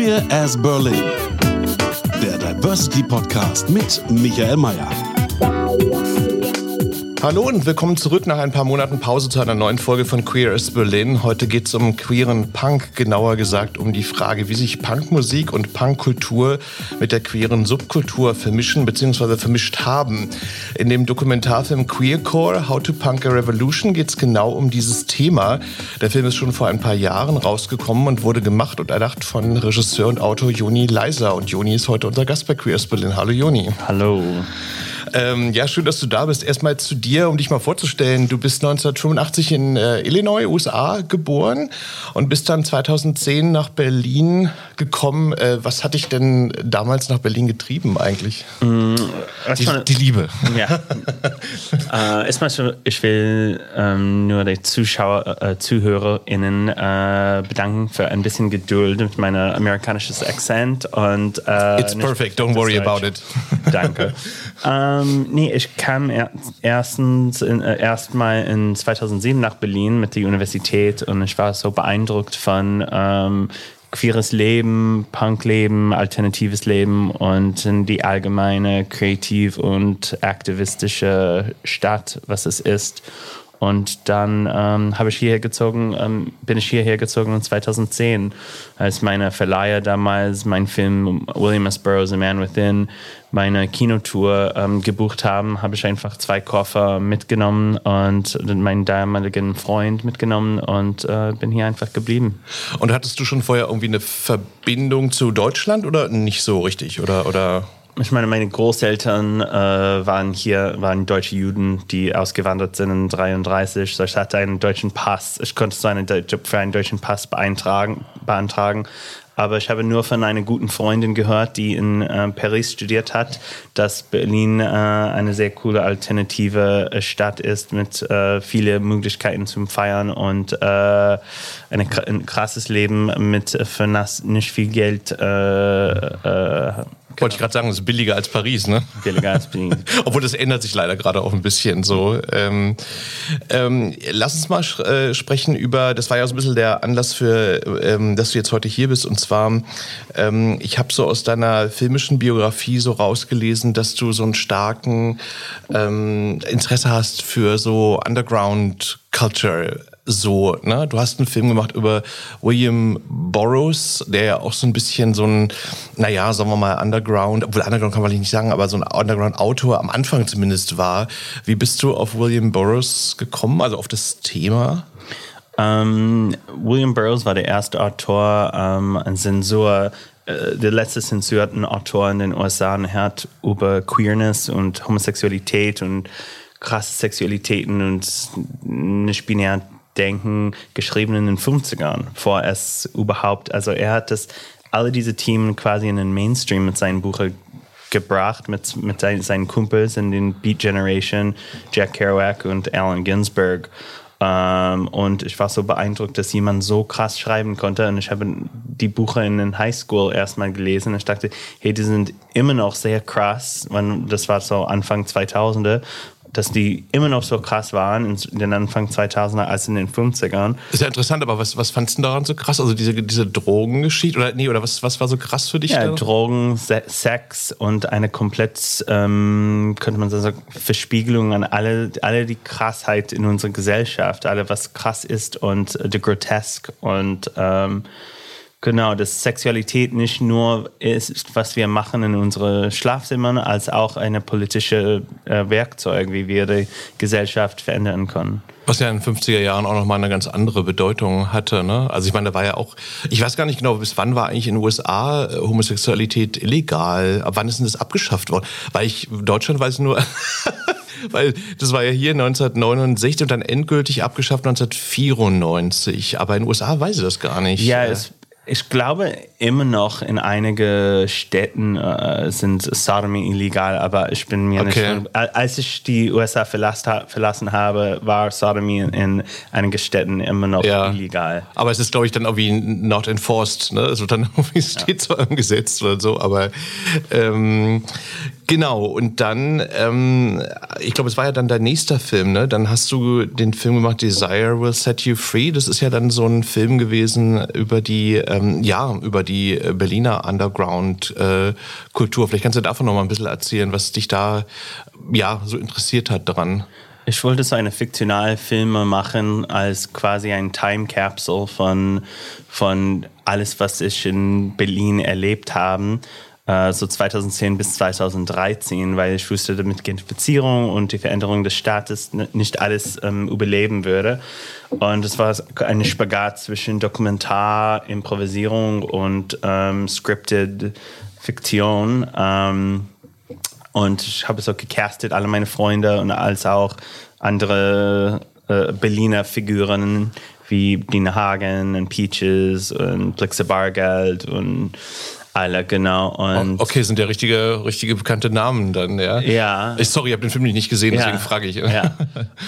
Queer as Berlin. Der Diversity Podcast mit Michael Mayer. Hallo und willkommen zurück nach ein paar Monaten Pause zu einer neuen Folge von Queer as Berlin. Heute geht es um queeren Punk, genauer gesagt um die Frage, wie sich Punkmusik und Punkkultur mit der queeren Subkultur vermischen bzw. vermischt haben. In dem Dokumentarfilm Queercore, How to Punk a Revolution geht es genau um dieses Thema. Der Film ist schon vor ein paar Jahren rausgekommen und wurde gemacht und erdacht von Regisseur und Autor Joni Leiser. Und Joni ist heute unser Gast bei Queer as Berlin. Hallo Joni. Hallo. Ähm, ja, schön, dass du da bist. Erstmal zu dir, um dich mal vorzustellen. Du bist 1985 in äh, Illinois, USA geboren und bist dann 2010 nach Berlin gekommen. Äh, was hat dich denn damals nach Berlin getrieben eigentlich? Mm, die, die, Liebe. Ja. äh, erstmal, ich will ähm, nur die Zuschauer, äh, ZuhörerInnen äh, bedanken für ein bisschen Geduld mit meinem amerikanischen Akzent. Und, äh, It's perfect, don't worry about it. Danke. Ähm, nee, ich kam er, erstens in, äh, erstmal in 2007 nach Berlin mit der Universität und ich war so beeindruckt von ähm, queeres Leben, Punkleben, alternatives Leben und die allgemeine kreativ und aktivistische Stadt, was es ist. Und dann ähm, habe ich hierher gezogen, ähm, bin ich hierher gezogen in 2010, als meine Verleiher damals meinen Film William S. Burroughs, A Man Within, meine Kinotour ähm, gebucht haben, habe ich einfach zwei Koffer mitgenommen und meinen damaligen Freund mitgenommen und äh, bin hier einfach geblieben. Und hattest du schon vorher irgendwie eine Verbindung zu Deutschland oder nicht so richtig? Oder, oder? Ich meine, meine Großeltern äh, waren hier, waren deutsche Juden, die ausgewandert sind in 33. So ich hatte einen deutschen Pass. Ich konnte so einen, für einen deutschen Pass beantragen. beantragen. Aber ich habe nur von einer guten Freundin gehört, die in äh, Paris studiert hat, dass Berlin äh, eine sehr coole alternative äh, Stadt ist mit äh, vielen Möglichkeiten zum Feiern und äh, ein krasses Leben mit äh, für nicht viel Geld wollte ich gerade sagen, das ist billiger als Paris, ne? Billiger als Paris. Obwohl das ändert sich leider gerade auch ein bisschen so. Ähm, ähm, lass uns mal äh, sprechen über, das war ja so ein bisschen der Anlass für, ähm, dass du jetzt heute hier bist. Und zwar, ähm, ich habe so aus deiner filmischen Biografie so rausgelesen, dass du so einen starken ähm, Interesse hast für so Underground Culture so, ne? Du hast einen Film gemacht über William Burroughs, der ja auch so ein bisschen so ein, naja, sagen wir mal, Underground, obwohl Underground kann man nicht sagen, aber so ein Underground-Autor am Anfang zumindest war. Wie bist du auf William Burroughs gekommen, also auf das Thema? Ähm, William Burroughs war der erste Autor, ähm, ein Zensur, äh, der letzte zensurten Autor in den USA und er hat über Queerness und Homosexualität und krasse Sexualitäten und nicht binär Denken geschrieben in den 50ern, vor es überhaupt, also er hat das, alle diese Themen quasi in den Mainstream mit seinen Büchern gebracht, mit, mit seinen Kumpels in den Beat Generation, Jack Kerouac und Allen Ginsberg. Ähm, und ich war so beeindruckt, dass jemand so krass schreiben konnte. Und ich habe die Bücher in den Highschool erstmal gelesen. Ich dachte, hey, die sind immer noch sehr krass. Das war so Anfang 2000er dass die immer noch so krass waren in den Anfang 2000er als in den 50ern. Ist ja interessant, aber was, was fandst du daran so krass? Also diese, diese Drogengeschichte oder nee, oder was, was war so krass für dich? Ja, da? Drogen, Se Sex und eine komplett, ähm, könnte man sagen, Verspiegelung an alle, alle die Krassheit in unserer Gesellschaft, alle was krass ist und äh, the grotesque und ähm, Genau, dass Sexualität nicht nur ist, was wir machen in unseren Schlafzimmern, als auch eine politische äh, Werkzeug, wie wir die Gesellschaft verändern können. Was ja in den 50er Jahren auch nochmal eine ganz andere Bedeutung hatte. Ne? Also ich meine, da war ja auch, ich weiß gar nicht genau, bis wann war eigentlich in den USA äh, Homosexualität illegal? Ab wann ist denn das abgeschafft worden? Weil ich, Deutschland weiß nur, Weil das war ja hier 1969 und dann endgültig abgeschafft 1994. Aber in den USA weiß ich das gar nicht. Ja, es ich glaube immer noch in einigen Städten äh, sind Sodomie illegal, aber ich bin mir okay. nicht. Als ich die USA verlassen, habe, war Sodomie in einigen Städten immer noch ja. illegal. Aber es ist, glaube ich, dann irgendwie not enforced. Ne? Also dann irgendwie steht ja. zwar im Gesetz oder so, aber ähm, Genau, und dann, ähm, ich glaube, es war ja dann dein nächster Film, ne? Dann hast du den Film gemacht, Desire Will Set You Free. Das ist ja dann so ein Film gewesen über die, ähm, ja, über die Berliner Underground-Kultur. Äh, Vielleicht kannst du davon noch mal ein bisschen erzählen, was dich da, ja, so interessiert hat dran. Ich wollte so eine fiktionale Filme machen als quasi ein Time Capsule von, von alles, was ich in Berlin erlebt habe äh, so 2010 bis 2013, weil ich wusste, mit Gentrifizierung und die Veränderung des Staates nicht alles ähm, überleben würde. Und es war ein Spagat zwischen Dokumentar, Improvisierung und ähm, Scripted Fiktion. Ähm, und ich habe so gecastet, alle meine Freunde und als auch andere äh, Berliner Figuren wie Dina Hagen und Peaches und Blixe Bargeld und alle, genau. Und okay, sind ja richtige, richtige bekannte Namen dann, ja? Ja. Ich, sorry, ich habe den Film nicht gesehen, deswegen ja. frage ich. Ja.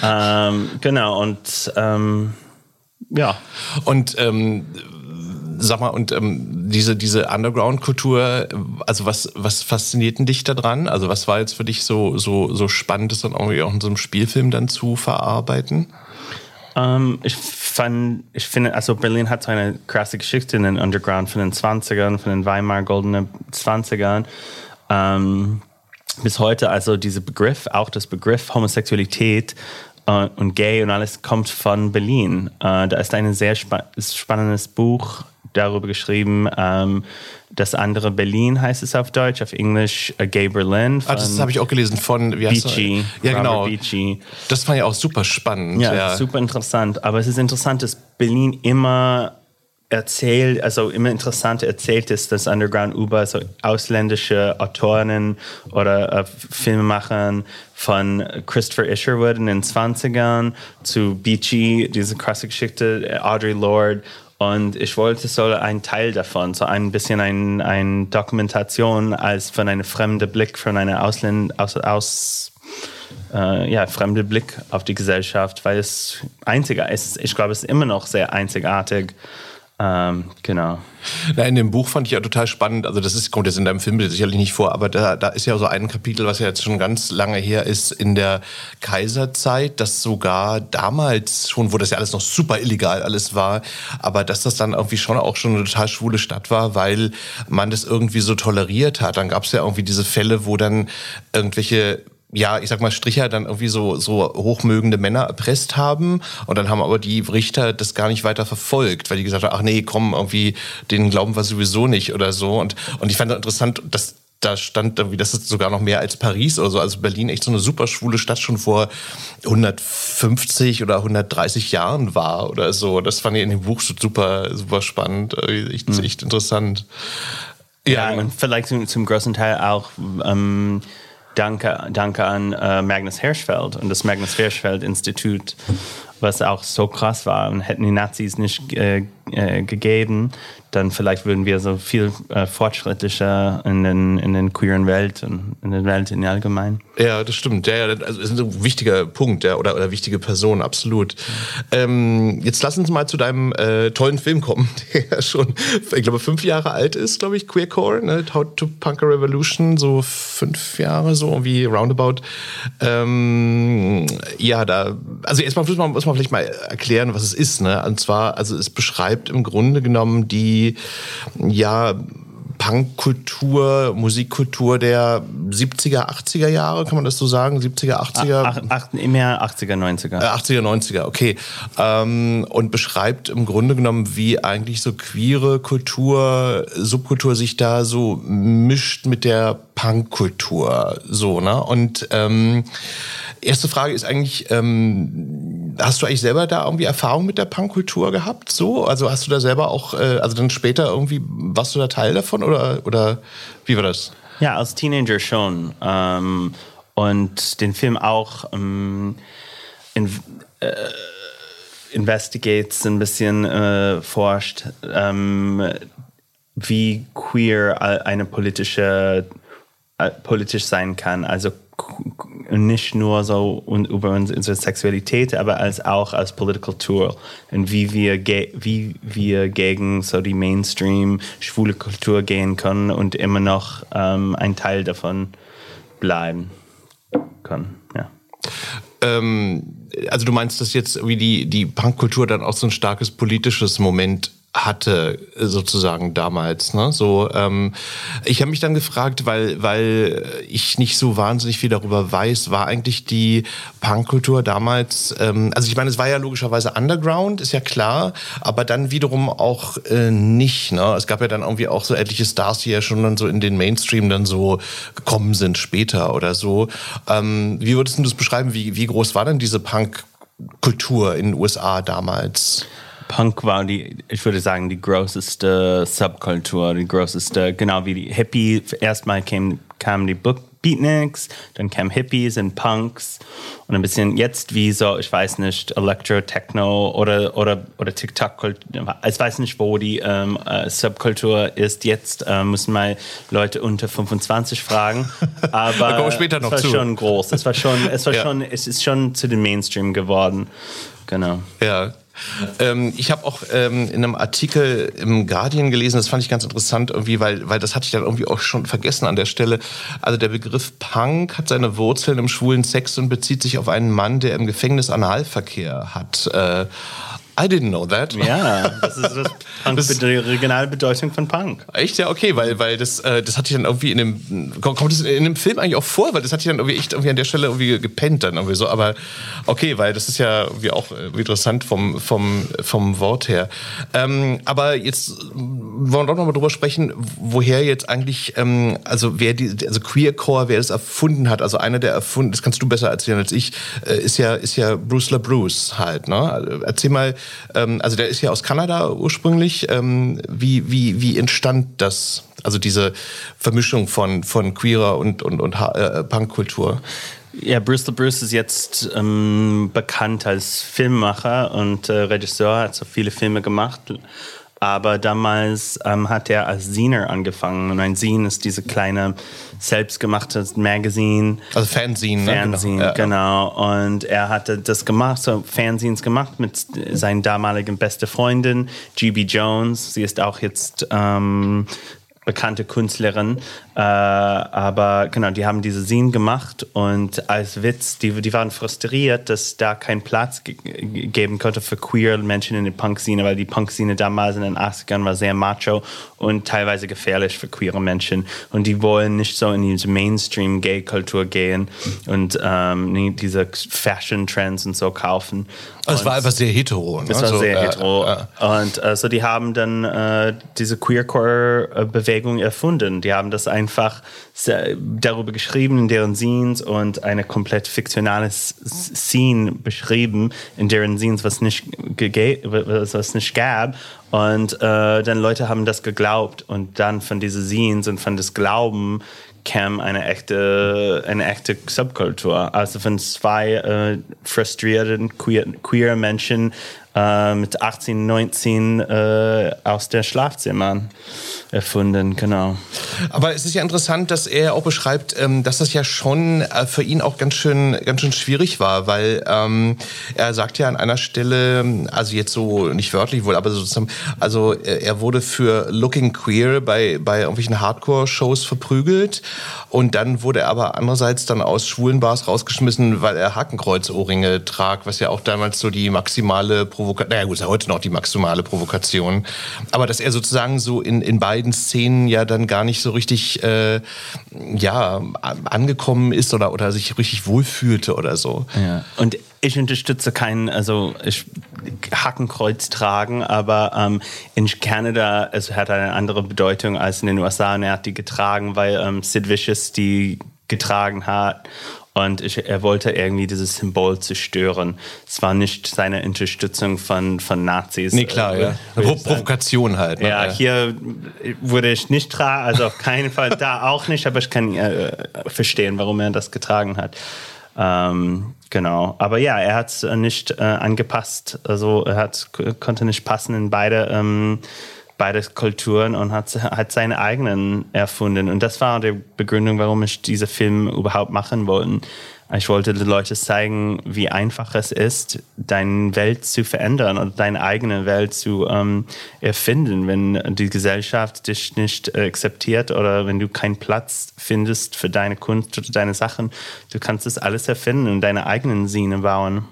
ähm, genau, und ähm, ja. Und ähm, sag mal, und ähm, diese, diese Underground-Kultur, also was, was fasziniert denn dich daran? Also was war jetzt für dich so, so, so spannend, das dann irgendwie auch in so einem Spielfilm dann zu verarbeiten? Ähm, ich fand, ich finde, also Berlin hat so eine krasse Geschichte in den Underground von den 20ern, von den Weimar goldenen 20ern. Um, ähm, bis heute, also dieser Begriff, auch das Begriff Homosexualität uh, und Gay und alles kommt von Berlin. Uh, da ist ein sehr spa spannendes Buch darüber geschrieben. Ähm, das andere Berlin heißt es auf Deutsch, auf Englisch uh, Gay Berlin. ah, das habe ich auch gelesen von wie heißt Beachy. Ja, genau. Beachy. Das fand ich auch super spannend. Ja, ja, super interessant. Aber es ist interessant, dass Berlin immer erzählt, also immer interessant erzählt ist, dass Underground über so ausländische Autoren oder äh, Filmemachern von Christopher Isherwood in den 20ern zu Beachy, diese krasse Geschichte, Audrey Lorde und ich wollte so ein Teil davon, so ein bisschen eine ein Dokumentation als von einem fremden Blick, von einem Ausländ aus, aus äh, ja, fremde Blick auf die Gesellschaft, weil es einziger ist. Ich glaube, es ist immer noch sehr einzigartig. Ähm, genau. Na, in dem Buch fand ich ja total spannend, also das ist, kommt jetzt in deinem Film sicherlich nicht vor, aber da, da ist ja so ein Kapitel, was ja jetzt schon ganz lange her ist, in der Kaiserzeit, dass sogar damals schon, wo das ja alles noch super illegal alles war, aber dass das dann irgendwie schon auch schon eine total schwule Stadt war, weil man das irgendwie so toleriert hat. Dann gab es ja irgendwie diese Fälle, wo dann irgendwelche ja, ich sag mal, Stricher dann irgendwie so, so hochmögende Männer erpresst haben. Und dann haben aber die Richter das gar nicht weiter verfolgt, weil die gesagt haben, ach nee, komm, irgendwie, den glauben wir sowieso nicht oder so. Und, und ich fand das interessant, dass da stand irgendwie, das ist sogar noch mehr als Paris oder so. Also Berlin echt so eine super schwule Stadt schon vor 150 oder 130 Jahren war oder so. Das fand ich in dem Buch super, super spannend. Echt, mhm. echt interessant. Ja, ja, und vielleicht zum, zum großen Teil auch ähm, danke, danke an äh, Magnus Hirschfeld und das Magnus Hirschfeld Institut, was auch so krass war. Und hätten die Nazis nicht äh, äh, gegeben, dann vielleicht würden wir so viel äh, fortschrittlicher in den, in den queeren Welt und in der Welt in allgemein. Ja, das stimmt. Ja, ja also das ist ein wichtiger Punkt ja, oder, oder wichtige Person, absolut. Ähm, jetzt lass uns mal zu deinem äh, tollen Film kommen, der schon, ich glaube, fünf Jahre alt ist, glaube ich, Queercore, ne? How to Punk a Revolution, so fünf Jahre, so wie roundabout. Ähm, ja, da, also erstmal muss man, muss man vielleicht mal erklären, was es ist. Ne? Und zwar, also es beschreibt im Grunde genommen die ja Punkkultur, Musikkultur der 70er, 80er Jahre, kann man das so sagen? 70er, 80er? Ach, ach, mehr 80er, 90er. Äh, 80er, 90er, okay. Ähm, und beschreibt im Grunde genommen, wie eigentlich so queere Kultur, Subkultur sich da so mischt mit der Punkkultur. So, ne? Und ähm, erste Frage ist eigentlich, ähm, hast du eigentlich selber da irgendwie Erfahrung mit der Punkkultur gehabt? So? Also hast du da selber auch, äh, also dann später irgendwie, warst du da Teil davon oder, oder wie war das? Ja, als Teenager schon. Ähm, und den Film auch ähm, in, äh, investigates, ein bisschen äh, forscht, ähm, wie queer eine politische äh, politisch sein kann. Also nicht nur so über unsere Sexualität, aber als auch als Political Tool und wie wir, wie wir gegen so die Mainstream schwule Kultur gehen können und immer noch ähm, ein Teil davon bleiben können. Ja. Ähm, also du meinst, dass jetzt wie die, die Punkkultur dann auch so ein starkes politisches Moment hatte sozusagen damals. Ne? So, ähm, ich habe mich dann gefragt, weil weil ich nicht so wahnsinnig viel darüber weiß, war eigentlich die Punkkultur damals. Ähm, also ich meine, es war ja logischerweise Underground, ist ja klar, aber dann wiederum auch äh, nicht. Ne? Es gab ja dann irgendwie auch so etliche Stars, die ja schon dann so in den Mainstream dann so gekommen sind später oder so. Ähm, wie würdest du das beschreiben? Wie wie groß war denn diese Punkkultur in den USA damals? Punk war die, ich würde sagen, die größte Subkultur, die größte, genau wie die Hippie. Erstmal kam, kamen die Beatniks, dann kamen Hippies und Punks und ein bisschen jetzt wie so, ich weiß nicht, Electro, Techno oder, oder, oder TikTok. Ich weiß nicht, wo die ähm, äh, Subkultur ist. Jetzt äh, müssen mal Leute unter 25 fragen. Aber da kommen wir später noch es war zu. schon groß. Es war schon, es war ja. schon, es ist schon zu den Mainstream geworden. Genau. Ja, ähm, ich habe auch ähm, in einem Artikel im Guardian gelesen, das fand ich ganz interessant irgendwie, weil, weil das hatte ich dann irgendwie auch schon vergessen an der Stelle. Also der Begriff Punk hat seine Wurzeln im schwulen Sex und bezieht sich auf einen Mann, der im Gefängnis Analverkehr hat. Äh, I didn't know that. Ja, das ist das Punk das, die regionale Bedeutung von Punk. Echt ja, okay, weil, weil das, äh, das hatte ich dann irgendwie in dem kommt das in dem Film eigentlich auch vor, weil das hatte ich dann irgendwie echt irgendwie an der Stelle irgendwie gepennt dann irgendwie so. Aber okay, weil das ist ja wie auch wie interessant vom vom vom Wort her. Ähm, aber jetzt wollen wir doch noch mal drüber sprechen, woher jetzt eigentlich ähm, also wer die also Queercore, wer das erfunden hat, also einer der erfunden, das kannst du besser erzählen als ich, äh, ist ja ist ja Bruce LaBruce halt. Ne? Also, erzähl mal ähm, also der ist ja aus Kanada ursprünglich. Ähm, wie, wie, wie entstand das? Also diese Vermischung von, von queerer und, und, und äh, Punkkultur? Ja, Bristol Bruce ist jetzt ähm, bekannt als Filmemacher und äh, Regisseur, hat so viele Filme gemacht. Aber damals ähm, hat er als Ziner angefangen. Und ein Zine ist diese kleine selbstgemachte Magazine. Also Fanzine. Fanzine, ne? genau. genau. Und er hatte das gemacht, so Fanzines gemacht mit seiner damaligen beste Freundin, GB Jones. Sie ist auch jetzt ähm, bekannte Künstlerin. Äh, aber genau, die haben diese Scene gemacht und als Witz, die, die waren frustriert, dass da kein Platz ge geben konnte für queer Menschen in der Punk-Szene, weil die Punk-Szene damals in den 80ern war sehr macho und teilweise gefährlich für queere Menschen. Und die wollen nicht so in diese Mainstream-Gay-Kultur gehen und ähm, diese Fashion-Trends und so kaufen. Also es war einfach sehr hetero. Ne? Es war so, sehr äh, hetero. Äh, und äh, so die haben dann äh, diese Queercore-Bewegung erfunden. Die haben das einfach darüber geschrieben in deren Scenes und eine komplett fiktionale Scene beschrieben in deren Scenes, was nicht, was nicht gab. Und äh, dann Leute haben das geglaubt und dann von diesen Scenes und von das Glauben kam eine echte, eine echte Subkultur. Also von zwei äh, frustrierten queer, queer Menschen äh, mit 18, 19 äh, aus der Schlafzimmern erfunden, genau. Aber es ist ja interessant, dass er auch beschreibt, ähm, dass das ja schon äh, für ihn auch ganz schön, ganz schön schwierig war, weil ähm, er sagt ja an einer Stelle, also jetzt so nicht wörtlich wohl, aber sozusagen, also er wurde für Looking Queer bei, bei irgendwelchen Hardcore-Shows verprügelt und dann wurde er aber andererseits dann aus schwulen Bars rausgeschmissen, weil er Hakenkreuzohrringe tragt, was ja auch damals so die maximale Provokation, naja gut, ist ja heute noch die maximale Provokation, aber dass er sozusagen so in, in beiden Szenen ja dann gar nicht so richtig äh, ja, angekommen ist oder, oder sich richtig wohlfühlte oder so. Ja. Und ich unterstütze keinen, also ich Hackenkreuz tragen, aber ähm, in Kanada es hat eine andere Bedeutung als in den USA und er hat die getragen, weil ähm, Sid Vicious die getragen hat Und ich, er wollte irgendwie dieses Symbol zerstören. Es war nicht seine Unterstützung von, von Nazis. Nee, klar, ja. Pro Provokation halt. Ne? Ja, hier wurde ich nicht tragen, also auf keinen Fall da auch nicht, aber ich kann äh, verstehen, warum er das getragen hat. Ähm, genau. Aber ja, er hat es nicht äh, angepasst. Also er hat, konnte nicht passen in beide, ähm, beide Kulturen und hat, hat seine eigenen erfunden. Und das war die Begründung, warum ich diese Film überhaupt machen wollte. Ich wollte den Leuten zeigen, wie einfach es ist, deine Welt zu verändern und deine eigene Welt zu ähm, erfinden, wenn die Gesellschaft dich nicht akzeptiert oder wenn du keinen Platz findest für deine Kunst oder deine Sachen. Du kannst das alles erfinden und deine eigenen Sinne bauen.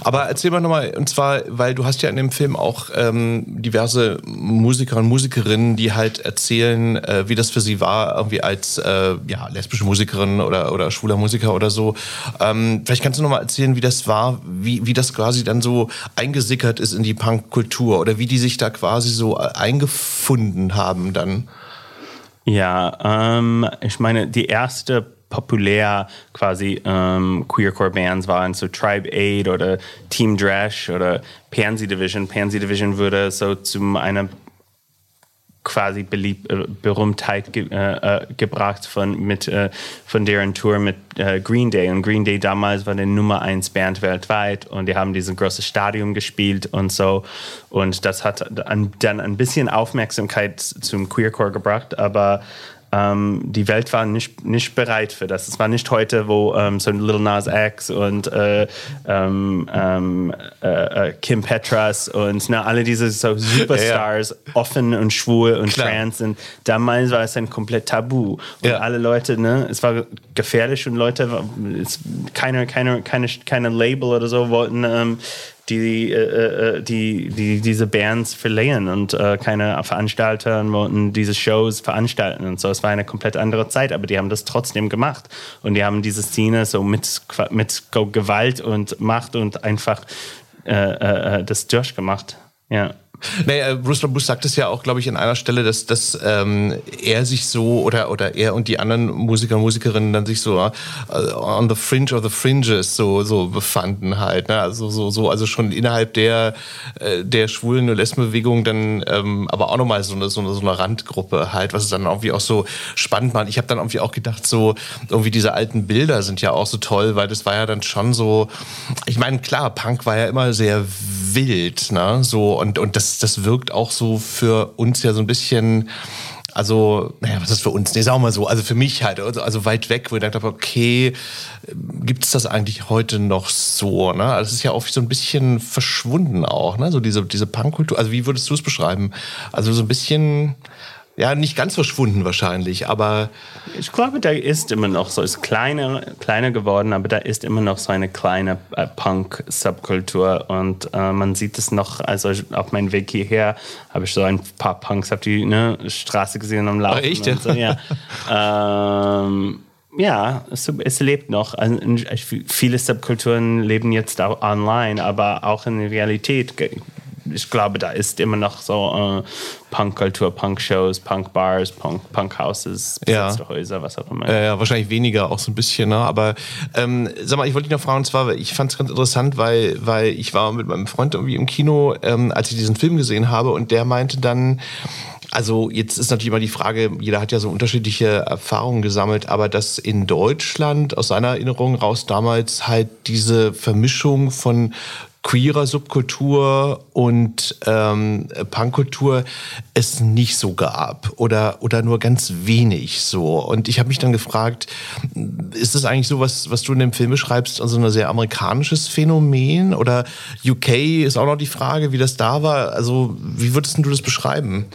Aber erzähl mal nochmal, und zwar, weil du hast ja in dem Film auch ähm, diverse Musiker und Musikerinnen, die halt erzählen, äh, wie das für sie war, irgendwie als äh, ja, lesbische Musikerin oder, oder schwuler Musiker oder so. Ähm, vielleicht kannst du nochmal erzählen, wie das war, wie, wie das quasi dann so eingesickert ist in die Punkkultur oder wie die sich da quasi so äh, eingefunden haben dann. Ja, ähm, ich meine, die erste populär quasi ähm, Queercore-Bands waren, so Tribe Aid oder Team Drash oder Pansy Division. Pansy Division wurde so zu einer quasi Belieb äh, Berühmtheit ge äh, äh, gebracht von, mit, äh, von deren Tour mit äh, Green Day. Und Green Day damals war die Nummer 1 Band weltweit und die haben diesen großen Stadion gespielt und so. Und das hat dann ein bisschen Aufmerksamkeit zum Queercore gebracht, aber ähm, die Welt war nicht, nicht bereit für das. Es war nicht heute, wo ähm, so Little Nas X und äh, ähm, ähm äh, äh, Kim Petras und na, alle diese so Superstars ja, ja. offen und schwul und Klar. trans sind. Damals war es ein komplett Tabu. Und ja. alle Leute, ne, es war gefährlich und Leute, es, keine, keine, keine, keine Label oder so wollten ähm, die, äh, äh, die, die diese Bands verleihen und äh, keine Veranstalter wollten diese Shows veranstalten und so. Es war eine komplett andere Zeit, aber die haben das trotzdem gemacht und die haben diese Szene so mit, mit Gewalt und Macht und einfach äh, äh, äh das durchgemacht. Ja. Naja, äh, Bruce Bruce sagt es ja auch, glaube ich, an einer Stelle, dass, dass ähm, er sich so oder, oder er und die anderen Musiker und Musikerinnen dann sich so uh, on the fringe of the fringes so, so befanden halt. Ne? Also so, so, also schon innerhalb der, äh, der schwulen und Lesbenbewegung dann ähm, aber auch nochmal so eine, so, eine, so eine Randgruppe halt, was es dann irgendwie auch so spannend macht. Ich habe dann irgendwie auch gedacht, so irgendwie diese alten Bilder sind ja auch so toll, weil das war ja dann schon so, ich meine, klar, Punk war ja immer sehr wild, ne? So, und, und das das, wirkt auch so für uns ja so ein bisschen also, naja, was ist für uns? Nee, sagen wir mal so, also für mich halt, also, also weit weg, wo ich dachte, okay, gibt es das eigentlich heute noch so? Ne? Also es ist ja auch so ein bisschen verschwunden auch, ne? So diese, diese Punkkultur. Also wie würdest du es beschreiben? Also so ein bisschen, ja, nicht ganz verschwunden wahrscheinlich, aber. Ich glaube, da ist immer noch so, ist kleiner, kleiner geworden, aber da ist immer noch so eine kleine äh, Punk-Subkultur und äh, man sieht es noch, also auf meinem Weg hierher habe ich so ein paar Punks auf die ne, Straße gesehen am Laufen. Oh, echt? So, ja. ähm, ja, es, es, lebt noch. Also, viele Subkulturen leben jetzt auch online, aber auch in der Realität ich glaube, da ist immer noch so äh, Punkkultur, Punk-Shows, Punk-Bars, Punk-Houses, besetzte ja. Häuser, was auch immer. Ja, ja, wahrscheinlich weniger auch so ein bisschen, ne? aber ähm, sag mal, ich wollte dich noch fragen, und zwar, ich fand es ganz interessant, weil, weil ich war mit meinem Freund irgendwie im Kino, ähm, als ich diesen Film gesehen habe und der meinte dann, also jetzt ist natürlich immer die Frage, jeder hat ja so unterschiedliche Erfahrungen gesammelt, aber dass in Deutschland aus seiner Erinnerung raus damals halt diese Vermischung von queerer Subkultur und ähm, Punkkultur es nicht so gab oder, oder nur ganz wenig so. Und ich habe mich dann gefragt, ist das eigentlich so, was, was du in dem Film beschreibst, also ein sehr amerikanisches Phänomen? Oder UK ist auch noch die Frage, wie das da war. Also wie würdest du das beschreiben?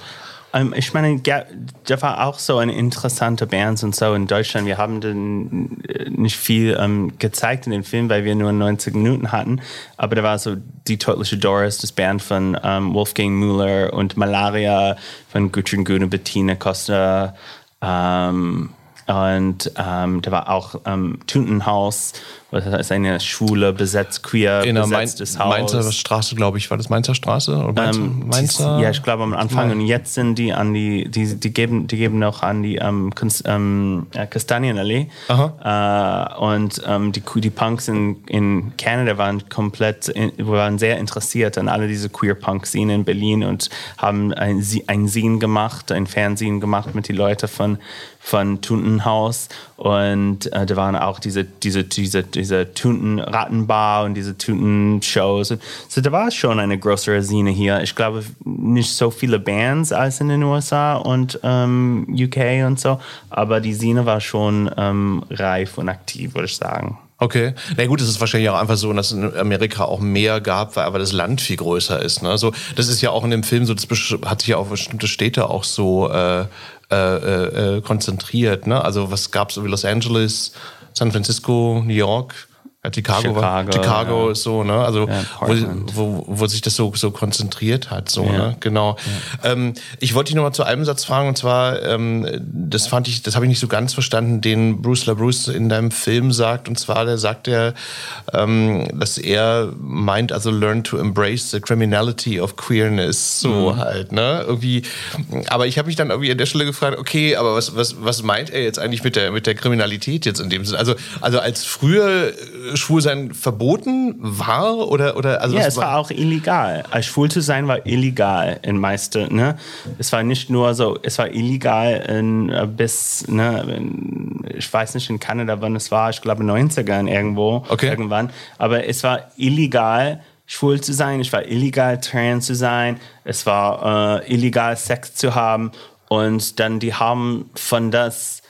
Ähm, ich meine, da war auch so eine interessante Band und so in Deutschland. Wir haben dann äh, nicht viel ähm, gezeigt in dem Film, weil wir nur 90 Minuten hatten. Aber da war so die tödliche Doris, das Band von ähm, Wolfgang Müller und Malaria von Gudrun Gune, Bettina Costa. Und da war auch ähm, Tuntenhaus Das ist eine Schule, besetzt, queer, der besetztes Main Haus. Mainzer Straße, glaube ich, war das Mainzer Straße? Oder Mainzer? Ähm, Mainzer? Ja, ich glaube am Anfang. Und jetzt sind die an die, die, die geben, die geben noch an die ähm, Kunst, ähm, ja, Kastanienallee. Äh, und ähm, die, die Punks in, in Kanada waren komplett, in, waren sehr interessiert an alle diese Queer-Punk-Szene in Berlin und haben ein, ein Scene gemacht, ein Fernsehen gemacht mit den Leuten von, von Tuntenhaus. Und äh, da waren auch diese, diese, diese, diese Tunten-Rattenbar und diese Tunten-Shows. So, da war schon eine größere Szene hier. Ich glaube, nicht so viele Bands als in den USA und ähm, UK und so, aber die Szene war schon ähm, reif und aktiv, würde ich sagen. Okay. Na gut, es ist wahrscheinlich auch einfach so, dass es in Amerika auch mehr gab, weil aber das Land viel größer ist. Ne? So, das ist ja auch in dem Film so, das hat sich ja auf bestimmte Städte auch so äh, äh, äh, konzentriert. Ne? Also was gab es wie Los Angeles, San Francisco, New York, ja, Chicago, war, Chicago, Chicago ja. ist so, ne? Also Ja, wo, wo, wo sich das so, so konzentriert hat, so, ne? Genau. Ähm, ich wollte dich noch mal zu einem Satz fragen, und zwar, ähm, das fand ich, das habe ich nicht so ganz verstanden, den Bruce LaBruce in deinem Film sagt, und zwar, der sagt er, ähm, dass er meint, also learn to embrace the criminality of queerness, so halt, ne? Irgendwie, aber ich habe mich dann irgendwie an der Stelle gefragt, okay, aber was, was, was meint er jetzt eigentlich mit der, mit der Kriminalität jetzt in dem Sinne? Also, also als früher Schwulsein verboten war oder, oder, also Ja, es war auch illegal. Als schwul zu sein war illegal in meiste, ne? Es war nicht nur so, es war illegal in, äh, bis, ne, in, ich weiß nicht in Kanada, wann es war, ich glaube 90ern irgendwo, Okay. irgendwann. Aber es war illegal, schwul zu sein, es war illegal, trans zu sein, es war äh, illegal, Sex zu haben. Und dann die haben von das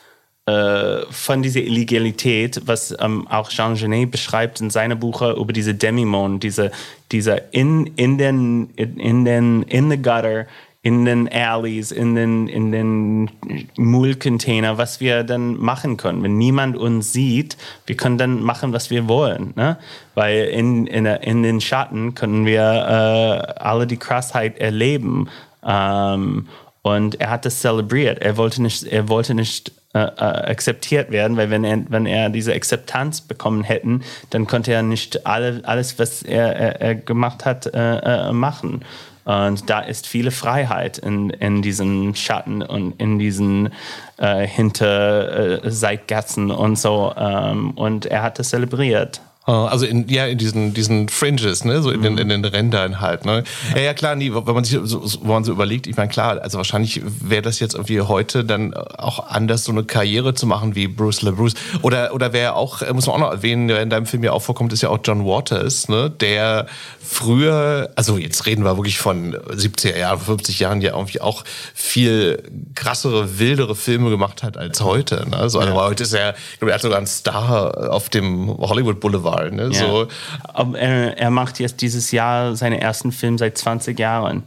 äh, von dieser Illegalität, was ähm, auch Jean Genet beschreibt in seinem Buch über diese Demimonde, diese, diese in, in den, in den, in the gutter, in den Alleys, in den, in den Müllcontainer, was wir dann machen können. Wenn niemand uns sieht, wir können dann machen, was wir wollen. Ne? Weil in, in, in den Schatten können wir äh, alle die Krassheit erleben. Ähm, und er hat das zelebriert. Er wollte nicht, er wollte nicht äh, äh, akzeptiert werden, weil wenn er, wenn er diese Akzeptanz bekommen hätten, dann konnte er nicht alle, alles, was er, er, er gemacht hat, äh, äh, machen. Und da ist viele Freiheit in, in diesen Schatten und in diesen äh, hinter äh, und so. Ähm, und er hat das zelebriert. Also in, ja, in diesen, diesen Fringes, ne, so in den, in den Rändern halt, ne. Ja, ja, klar, nee, wenn man sich so, wenn man so überlegt, ich meine, klar, also wahrscheinlich wäre das jetzt irgendwie heute dann auch anders, so eine Karriere zu machen wie Bruce LaBruce. Oder, oder wer auch, äh, muss man auch noch erwähnen, der in deinem Film ja auch vorkommt, ist ja auch John Waters, ne, der früher, also jetzt reden wir wirklich von 70er Jahren, 50 Jahren, ja irgendwie auch viel krassere, wildere Filme gemacht hat als heute, ne. So, also heute ist er, ich glaube, er hat sogar einen Star auf dem Hollywood Boulevard, ne, Ja. so. Aber er, er macht jetzt dieses Jahr seinen ersten Film seit 20 Jahren.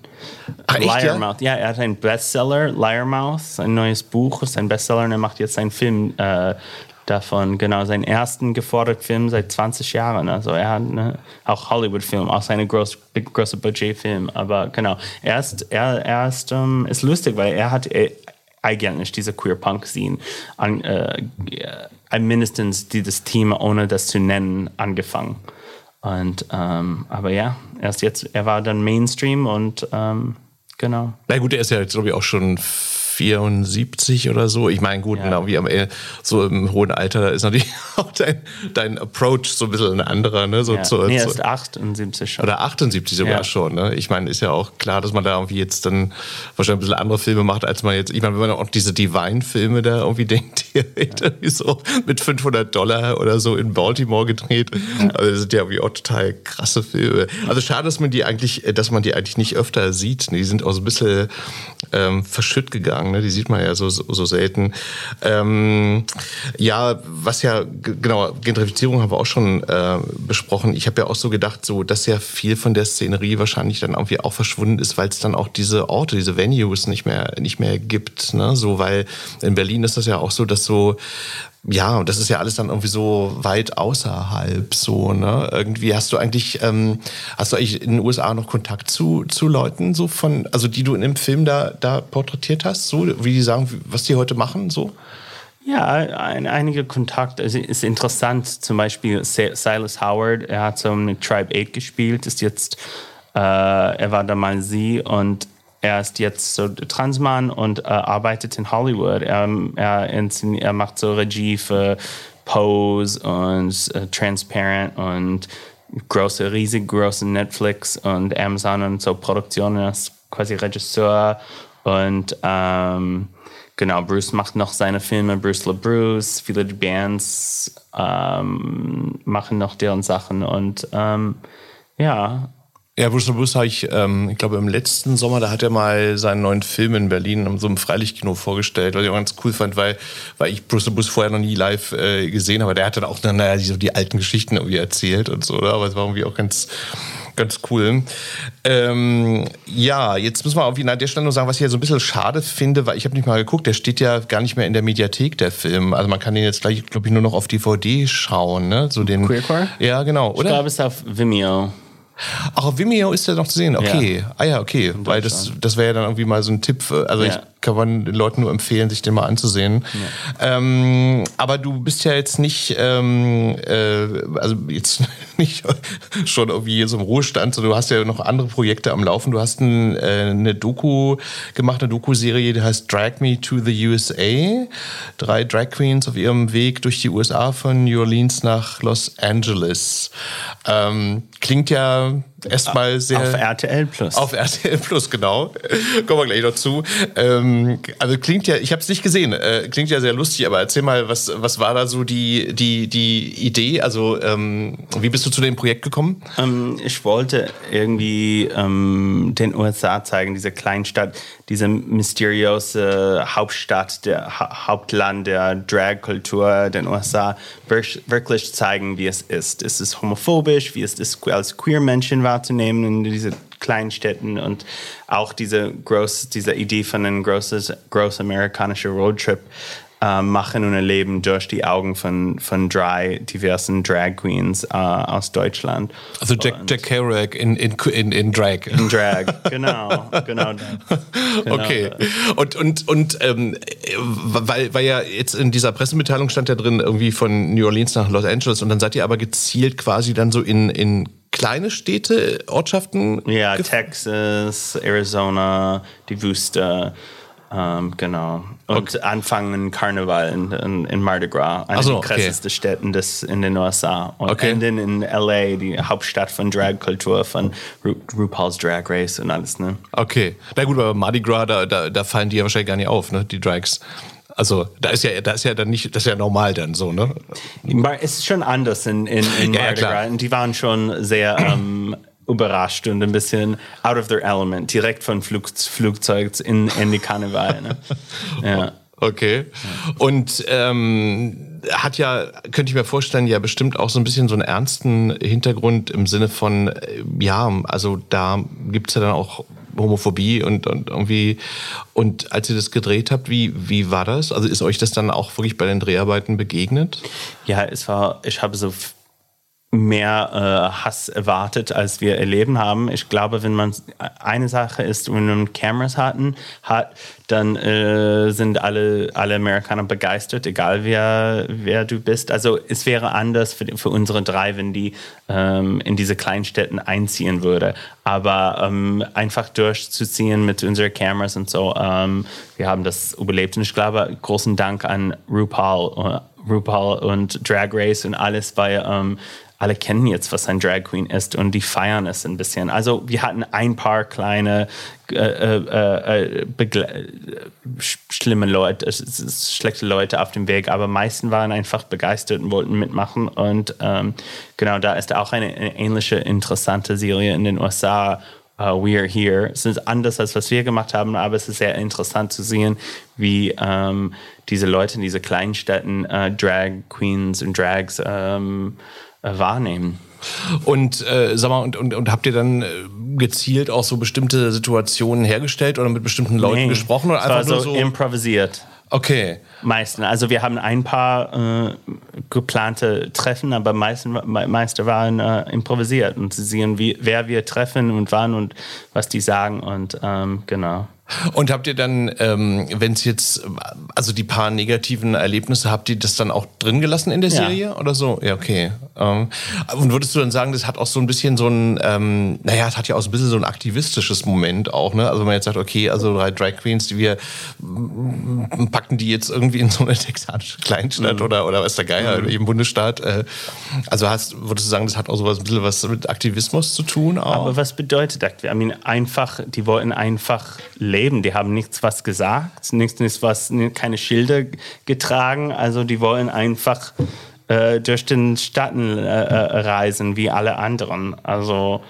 Ah, echt, ja? Liarmouth. Ja? er hat einen Bestseller, Liarmouth, ein neues Buch, ist ein Bestseller und er macht jetzt einen Film äh, davon. Genau, seinen ersten geforderten Film seit 20 Jahren. Also er hat ne, auch Hollywood-Film, auch seine groß, große Budget-Film. Aber genau, er ist, er, er ist, ähm, ist lustig, weil er hat äh, eigentlich diese Queer-Punk-Scene an, äh, äh, mindestens dieses Thema, ohne das zu nennen, angefangen. Und ähm, aber ja, erst jetzt, er war dann Mainstream und ähm, genau. Na gut, der ist ja jetzt, glaube ich, auch schon 74 oder so. Ich meine, gut, Ja. genau, wie am, so im hohen Alter ist natürlich auch dein, dein Approach so ein bisschen ein anderer, ne? So Ja. zu, nee, zu, ist 78 schon. oder 78 sogar Ja. schon, ne? Ich meine, ist ja auch klar, dass man da irgendwie jetzt dann wahrscheinlich ein bisschen andere Filme macht, als man jetzt, ich meine, wenn man auch diese Divine-Filme da irgendwie denkt, die irgendwie so mit 500 Dollar oder so in Baltimore gedreht. Also das sind ja irgendwie auch total krasse Filme. Also schade, dass man die eigentlich, äh, dass man die eigentlich nicht öfter sieht. ne? Die sind auch so ein bisschen ähm, verschütt gegangen, ne? Die sieht man ja so, so, so selten. Ähm, ja, was ja, genau, Gentrifizierung haben wir auch schon äh, besprochen. Ich habe ja auch so gedacht, so, dass ja viel von der Szenerie wahrscheinlich dann irgendwie auch verschwunden ist, weil es dann auch diese Orte, diese Venues nicht mehr, nicht mehr gibt. Ne? So, weil in Berlin ist das ja auch so, dass so, ja, und das ist ja alles dann irgendwie so weit außerhalb so, ne? Irgendwie hast du eigentlich, ähm, hast du eigentlich in den USA noch Kontakt zu, zu Leuten, so von, also die du in dem Film da, da porträtiert hast, so, wie die sagen, was die heute machen, so? Ja, ein, einige Kontakte. Es ist interessant, zum Beispiel Silas Howard, er hat so mit Tribe 8 gespielt, ist jetzt, äh, er war damals sie und er ist jetzt so Transmann und äh, arbeitet in Hollywood. Er, er, er, macht so Regie für Pose und äh, Transparent und große, riesig große Netflix und Amazon und so Produktionen. Er ist quasi Regisseur und ähm, genau, Bruce macht noch seine Filme, Bruce LeBruce, viele Bands ähm, machen noch deren Sachen und ähm, ja, ja, Bruce Bruce habe ich, ähm, ich glaube, im letzten Sommer, da hat er mal seinen neuen Film in Berlin in so einem Freilichtkino vorgestellt, was ich auch ganz cool fand, weil, weil ich Bruce Bruce vorher noch nie live äh, gesehen habe. Der hat dann auch dann, naja, die, die alten Geschichten irgendwie erzählt und so, oder? aber es war irgendwie auch ganz, ganz cool. Ähm, ja, jetzt müssen wir auf an der Stelle nur sagen, was ich ja so ein bisschen schade finde, weil ich habe nicht mal geguckt, der steht ja gar nicht mehr in der Mediathek, der Film. Also man kann den jetzt gleich, glaube ich, nur noch auf DVD schauen, ne? So den, Queercore? Ja, genau, oder? Ich glaube, es ist auf Vimeo. Ach, auf Vimeo ist der noch zu sehen. Okay. Ja. Ah ja, okay. Weil das, das wäre ja dann irgendwie mal so ein Tipp. Also ja. ich kann man den Leuten nur empfehlen, sich den mal anzusehen. Ja. Ähm, aber du bist ja jetzt nicht, ähm, äh, also jetzt nicht schon irgendwie so im Ruhestand, sondern du hast ja noch andere Projekte am Laufen. Du hast ein, äh, eine Doku gemacht, eine Doku-Serie, die heißt Drag Me to the USA. Drei Drag Queens auf ihrem Weg durch die USA von New Orleans nach Los Angeles. Ähm, klingt ja erstmal sehr. Auf RTL Plus. Auf RTL Plus, genau. Kommen wir gleich noch zu. Ähm, also klingt ja, ich habe es nicht gesehen, äh, klingt ja sehr lustig, aber erzähl mal, was, was war da so die, die, die Idee? Also, ähm, wie bist du zu dem Projekt gekommen? Ähm, ich wollte irgendwie ähm, den USA zeigen, diese Kleinstadt, diese mysteriöse Hauptstadt, der ha Hauptland der Drag-Kultur den USA, wirklich zeigen, wie es ist. Ist es homophobisch? Wie ist es als queer Menschen wahrzunehmen in diesen kleinen Städten und auch diese, groß, diese Idee von einem großen groß amerikanischen Roadtrip äh, machen und erleben durch die Augen von, von drei diversen Drag Queens äh, aus Deutschland. Also Jack, Jack Kerouac in, in, in, in Drag. In Drag, genau. genau, genau okay. Und, und, und ähm, weil, weil ja jetzt in dieser Pressemitteilung stand ja drin, irgendwie von New Orleans nach Los Angeles und dann seid ihr aber gezielt quasi dann so in, in kleine Städte, Ortschaften? Ja, Texas, Arizona, die Wüste. Ähm, genau. Und okay. anfangen Karneval in, in, in Mardi Gras, eine so, der krassesten okay. Städten des, in den USA. Und okay. enden in LA, die Hauptstadt von Dragkultur, von Ru RuPaul's Drag Race und alles. Ne? Okay. Na gut, aber Mardi Gras, da, da, da fallen die ja wahrscheinlich gar nicht auf, ne? die Drags. Also da ist ja, da ist ja dann nicht, das ist ja normal dann so, ne? Es ist schon anders in, in, in ja, Mardi Gras. Und die waren schon sehr ähm, überrascht und ein bisschen out of their element, direkt von Flug, Flugzeug in, in die Karneval. Ne? Ja. Okay. Und ähm, hat ja, könnte ich mir vorstellen, ja bestimmt auch so ein bisschen so einen ernsten Hintergrund im Sinne von, äh, ja, also da gibt es ja dann auch Homophobie und, und irgendwie. Und als ihr das gedreht habt, wie, wie war das? Also ist euch das dann auch wirklich bei den Dreharbeiten begegnet? Ja, es war, ich habe so mehr äh, Hass erwartet, als wir erleben haben. Ich glaube, wenn man eine Sache ist, wenn man Cameras hatten, hat, dann äh, sind alle, alle Amerikaner begeistert, egal wer, wer du bist. Also es wäre anders für, für unsere drei, wenn die ähm, in diese Kleinstädten einziehen würde. Aber ähm, einfach durchzuziehen mit unseren Cameras und so, ähm, wir haben das überlebt. Und ich glaube, großen Dank an RuPaul, uh, RuPaul und Drag Race und alles, weil ähm, alle kennen jetzt, was ein Drag Queen ist und die feiern es ein bisschen. Also wir hatten ein paar kleine äh, äh, äh, schlimme Leute, schlechte Leute auf dem Weg, aber meisten waren einfach begeistert und wollten mitmachen. Und ähm, genau da ist auch eine, eine, ähnliche interessante Serie in den USA. Uh, We Are Here. Es ist anders als was wir gemacht haben, aber es ist sehr interessant zu sehen, wie ähm, diese Leute in diese kleinen Städten äh, Drag Queens und Drags ähm, äh, wahrnehmen. Und äh, sag mal, und, und, und habt ihr dann äh, gezielt auch so bestimmte Situationen hergestellt oder mit bestimmten Leuten nee, gesprochen oder einfach war nur so improvisiert? Okay. Meisten. Also wir haben ein paar äh, geplante Treffen, aber meisten, meiste waren äh, improvisiert und sie sehen, wie, wer wir treffen und wann und was die sagen und ähm, genau. Und habt ihr dann, ähm, wenn es jetzt, also die paar negativen Erlebnisse, habt ihr das dann auch drin gelassen in der Ja. Serie oder so? Ja, okay. Ähm, und würdest du dann sagen, das hat auch so ein bisschen so ein, ähm, naja, es hat ja auch so ein bisschen so ein aktivistisches Moment auch, ne? Also wenn man jetzt sagt, okay, also drei Drag Queens, die wir mm, packen die jetzt irgendwie in so eine texanische Kleinstadt Mhm. oder, oder was der Geier, in jedem Bundesstaat. Äh, also hast, würdest du sagen, das hat auch so was, ein bisschen was mit Aktivismus zu tun auch? Aber was bedeutet das? I mean, einfach, die wollten einfach leben. Die haben nichts was gesagt, nichts, nichts was, keine Schilder getragen. Also die wollen einfach äh, durch den Staaten äh, äh, reisen wie alle anderen. Also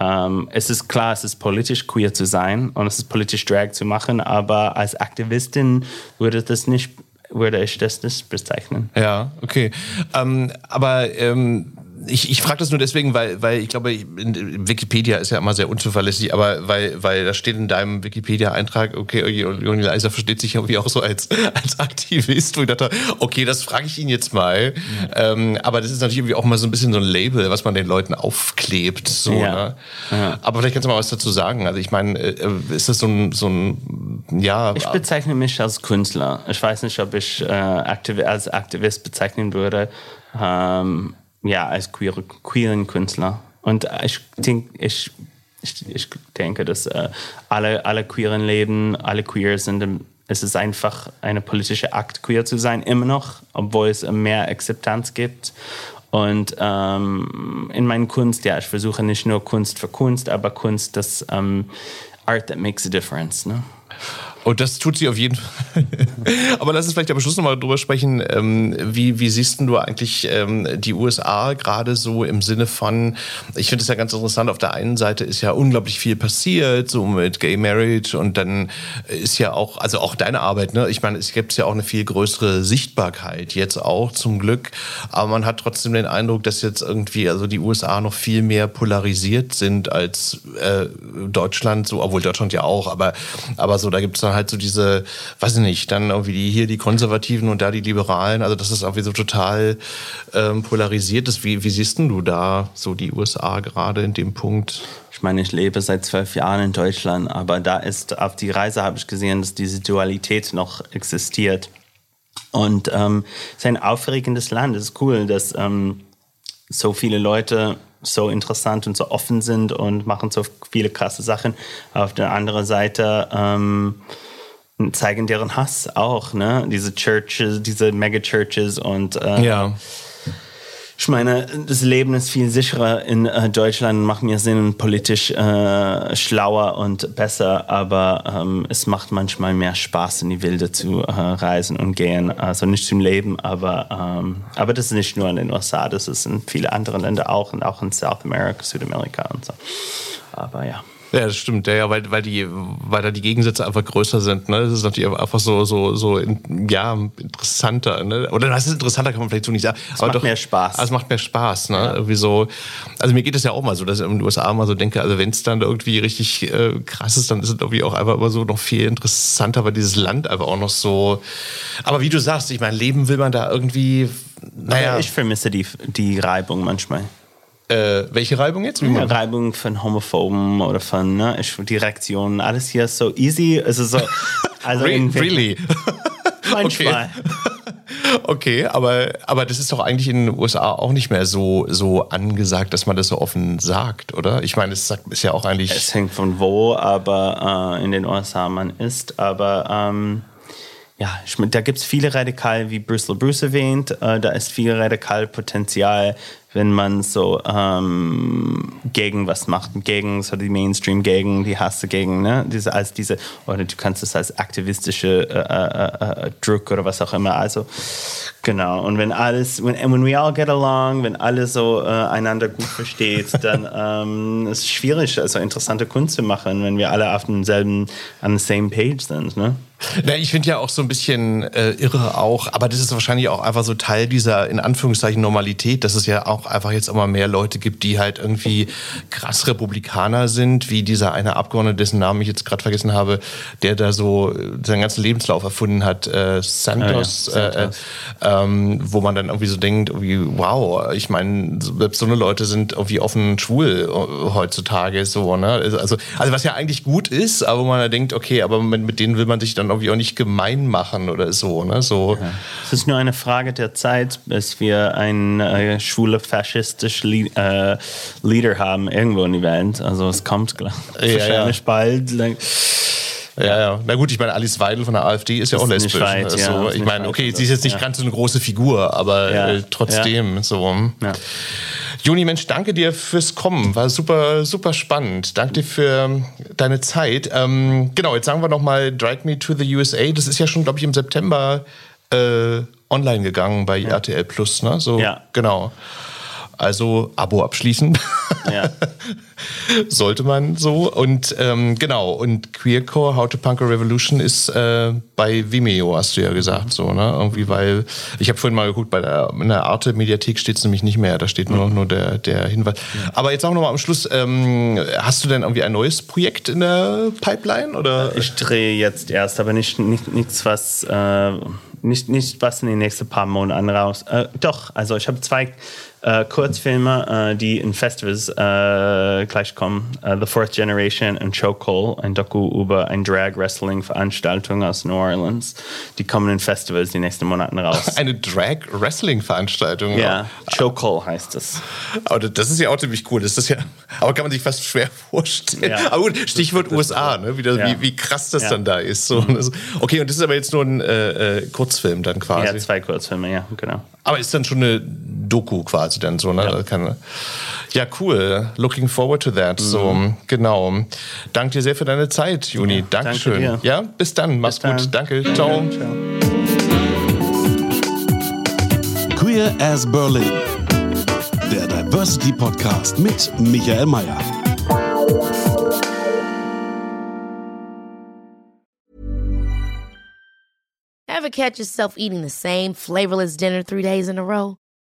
ähm, es ist klar, es ist politisch queer zu sein und es ist politisch Drag zu machen, aber als Aktivistin würde das nicht, würde ich das nicht bezeichnen. Ja, okay. Ähm, aber ähm, ich, ich frage das nur deswegen, weil, weil ich glaube, Wikipedia ist ja immer sehr unzuverlässig, aber weil, weil da steht in deinem Wikipedia-Eintrag, okay, Joni Leiser versteht sich irgendwie auch so als, als Aktivist, wo ich dachte, okay, das frage ich ihn jetzt mal. Ähm, aber das ist natürlich irgendwie auch mal so ein bisschen so ein Label, was man den Leuten aufklebt. So, Ja. ne? Aber vielleicht kannst du mal was dazu sagen. Also ich meine, äh, ist das so ein, so ein ja. Ich bezeichne mich als Künstler. Ich weiß nicht, ob ich äh, aktiv als Aktivist bezeichnen würde. Ähm, ja, als queer, queeren Künstler. Und ich, denk, ich, ich, ich denke, dass äh, alle, alle queeren Leben, alle queer sind. Es ist einfach eine politische Akt, queer zu sein, immer noch, obwohl es mehr Akzeptanz gibt. Und ähm, in meiner Kunst, ja, ich versuche nicht nur Kunst für Kunst, aber Kunst, das ähm, Art that makes a difference. Ne? Und das tut sie auf jeden Fall. Aber lass uns vielleicht am Schluss nochmal drüber sprechen. Ähm, wie, wie siehst du eigentlich ähm, die USA gerade so im Sinne von, ich finde es ja ganz interessant, auf der einen Seite ist ja unglaublich viel passiert, so mit Gay Marriage und dann ist ja auch, also auch deine Arbeit, ne? Ich meine, es gibt ja auch eine viel größere Sichtbarkeit jetzt auch zum Glück. Aber man hat trotzdem den Eindruck, dass jetzt irgendwie, also die USA noch viel mehr polarisiert sind als äh, Deutschland, so, obwohl Deutschland ja auch, aber, aber so, da gibt es halt so diese, weiß ich nicht, dann irgendwie die, hier die Konservativen und da die Liberalen, also dass es irgendwie so total ähm, polarisiert ist. Wie, wie siehst denn du da so die USA gerade in dem Punkt? Ich meine, ich lebe seit zwölf Jahren in Deutschland, aber da ist auf die Reise habe ich gesehen, dass diese Dualität noch existiert. Und ähm, es ist ein aufregendes Land. Es ist cool, dass ähm, so viele Leute so interessant und so offen sind und machen so viele krasse Sachen. Auf der anderen Seite ähm, zeigen deren Hass auch, ne? Diese Churches, diese Megachurches und äh, Ja. Ich meine, das Leben ist viel sicherer in äh, Deutschland, macht mir Sinn, politisch äh, schlauer und besser, aber ähm, es macht manchmal mehr Spaß, in die Wilde zu äh, reisen und gehen. Also nicht zum Leben, aber, ähm, aber das ist nicht nur in den USA, das ist in vielen anderen Ländern auch und auch in South America, Südamerika und so. Aber ja. Ja, das stimmt, ja, ja, weil, weil, die, weil da die Gegensätze einfach größer sind. Ne? Das ist natürlich einfach so, so, so in, ja, interessanter. Ne? Oder das ist interessanter, kann man vielleicht so nicht sagen. Es macht mehr Spaß. Es macht mehr Spaß. Ne? Irgendwie so, also mir geht es ja auch mal so, dass ich in den USA mal so denke, also wenn es dann irgendwie richtig äh, krass ist, dann ist es irgendwie auch einfach immer so noch viel interessanter, weil dieses Land einfach auch noch so. Aber wie du sagst, ich meine, leben will man da irgendwie. Naja, Ich vermisse die, die Reibung manchmal. Äh, welche Reibung jetzt? Man- Reibung von Homophoben oder von ne, ich, Direktionen, alles hier ist so easy. Es ist so, also Re really? Manchmal. Okay, aber, aber das ist doch eigentlich in den USA auch nicht mehr so, so angesagt, dass man das so offen sagt, oder? Ich meine, es ist ja auch eigentlich. Es hängt von wo, aber äh, in den USA man ist. Aber ähm, ja, da gibt es viele Radikale, wie Bristol Bruce erwähnt. Äh, da ist viel Radikalpotenzial, wenn man so ähm, gegen was macht, gegen so die Mainstream, gegen die Hasse, gegen ne, diese als diese oder du kannst es als aktivistische äh, äh, äh, Druck oder was auch immer. Also genau. Und wenn alles, when, when we all get along, wenn alle so äh, einander gut versteht, dann ähm, ist es schwierig, also interessante Kunst zu machen, wenn wir alle auf demselben, on the same page sind. Ne? Na, ich finde ja auch so ein bisschen äh, irre auch, aber das ist wahrscheinlich auch einfach so Teil dieser in Anführungszeichen Normalität, dass es ja auch einfach jetzt immer mehr Leute gibt, die halt irgendwie krass Republikaner sind, wie dieser eine Abgeordnete, dessen Namen ich jetzt gerade vergessen habe, der da so seinen ganzen Lebenslauf erfunden hat, äh, Santos, Ah, ja, Äh, äh, ähm, wo man dann irgendwie so denkt, irgendwie, wow, ich meine, selbst so eine Leute sind irgendwie offen schwul äh, heutzutage so, ne? Also, also was ja eigentlich gut ist, aber man dann denkt, okay, aber mit, mit denen will man sich dann irgendwie auch nicht gemein machen oder so, ne? So. Es ist nur eine Frage der Zeit, bis wir einen äh, schwule faschistischen Le äh, Leader haben irgendwo in der Welt. Also es kommt glaub, Ja, wahrscheinlich ja. bald. Ja, ja. Na gut, ich meine, Alice Weidel von der AfD ist ja Ist auch lesbisch. weit, ne? ja, so, ist ich meine, okay, also, sie ist jetzt nicht ja. ganz so eine große Figur, aber Ja, äh, trotzdem so. Ja. Juni, Mensch, danke dir fürs Kommen. War super, super spannend. Danke dir für deine Zeit. Ähm, genau, jetzt sagen wir nochmal Drag Me to the USA. Das ist ja schon, glaube ich, im September äh, online gegangen bei RTL Plus, ne? So, Ja. Genau. Also Abo abschließen. Ja. Sollte man so. Und ähm, genau, und Queercore, How to Punk a Revolution ist äh, bei Vimeo, hast du ja gesagt, so, ne? Irgendwie, weil, ich habe vorhin mal geguckt, bei der, in der Arte-Mediathek steht es nämlich nicht mehr, da steht nur, nur der, der Hinweis. Aber jetzt auch nochmal am Schluss, ähm, hast du denn irgendwie ein neues Projekt in der Pipeline? Oder? Ich drehe jetzt erst, aber nicht, nicht nichts, was äh, nicht, nicht was in den nächsten paar Monaten raus. Äh, doch, also ich habe zwei äh, Kurzfilme, äh, die in Festivals äh, gleich kommen. Äh, The Fourth Generation und Chokehold, ein Doku über eine Drag-Wrestling-Veranstaltung aus New Orleans. Die kommen in Festivals die nächsten Monaten raus. Eine Drag-Wrestling-Veranstaltung. ja, Chokehold heißt es. Aber das ist ja auch ziemlich cool. Das ist ja, aber kann man sich fast schwer vorstellen. Ja. Aber gut, Stichwort USA, ne? Wie, das, Ja. wie, wie krass das Ja. dann da ist. So. Das- Okay, und das ist aber jetzt nur ein äh, äh, Kurzfilm dann quasi. Ja, zwei Kurzfilme, ja, genau. aber ist dann schon eine Doku quasi dann so, ne? Ja. Kann, ja, cool. Looking forward to that. So, genau. Danke dir sehr für deine Zeit, Juni. Dankeschön. dir. Ja, bis dann. Mach's Bis dann. gut. Danke. Ciao. Ciao. Queer as Berlin. Der Diversity Podcast mit Michael Mayer. Ever catch yourself eating the same flavorless dinner three days in a row?